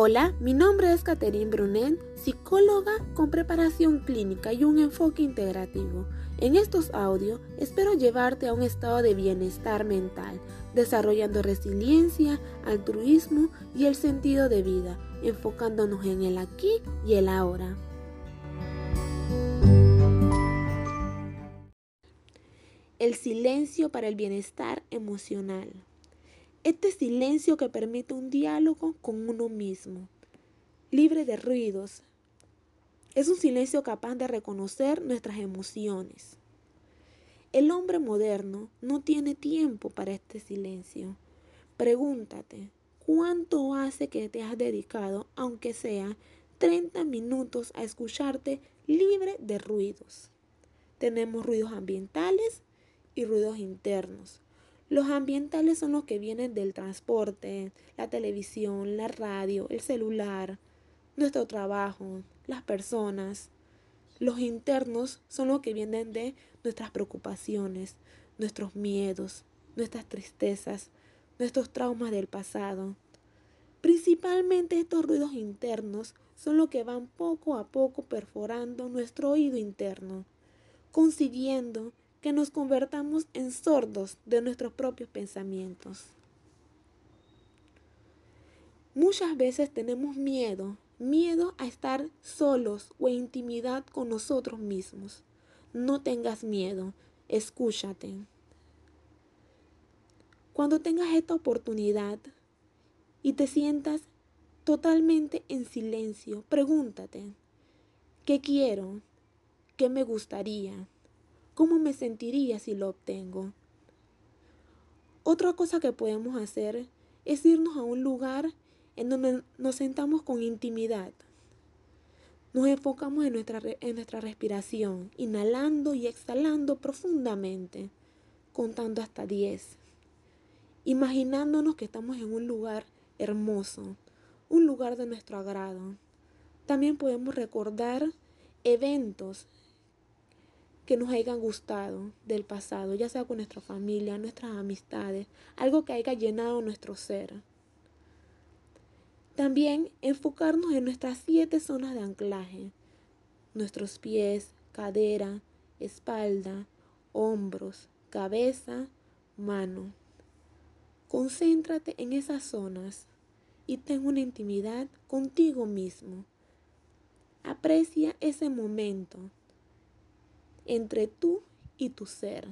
Hola, mi nombre es Catherine Brunet, psicóloga con preparación clínica y un enfoque integrativo. En estos audios espero llevarte a un estado de bienestar mental, desarrollando resiliencia, altruismo y el sentido de vida, enfocándonos en el aquí y el ahora. El silencio para el bienestar emocional. Este silencio que permite un diálogo con uno mismo, libre de ruidos. Es un silencio capaz de reconocer nuestras emociones. El hombre moderno no tiene tiempo para este silencio. Pregúntate, ¿cuánto hace que te has dedicado, aunque sea 30 minutos, a escucharte libre de ruidos? Tenemos ruidos ambientales y ruidos internos. Los ambientales son los que vienen del transporte, la televisión, la radio, el celular, nuestro trabajo, las personas. Los internos son los que vienen de nuestras preocupaciones, nuestros miedos, nuestras tristezas, nuestros traumas del pasado. Principalmente estos ruidos internos son los que van poco a poco perforando nuestro oído interno, consiguiendo que nos convertamos en sordos de nuestros propios pensamientos. Muchas veces tenemos miedo, miedo a estar solos o en intimidad con nosotros mismos. No tengas miedo, escúchate. Cuando tengas esta oportunidad y te sientas totalmente en silencio, pregúntate, ¿qué quiero? ¿Qué me gustaría? ¿Cómo me sentiría si lo obtengo? Otra cosa que podemos hacer es irnos a un lugar en donde nos sentamos con intimidad. Nos enfocamos en nuestra, en nuestra respiración, inhalando y exhalando profundamente, contando hasta 10. Imaginándonos que estamos en un lugar hermoso, un lugar de nuestro agrado. También podemos recordar eventos que nos hayan gustado del pasado, ya sea con nuestra familia, nuestras amistades, algo que haya llenado nuestro ser. También enfocarnos en nuestras siete zonas de anclaje, nuestros pies, cadera, espalda, hombros, cabeza, mano. Concéntrate en esas zonas y ten una intimidad contigo mismo. Aprecia ese momento entre tú y tu ser.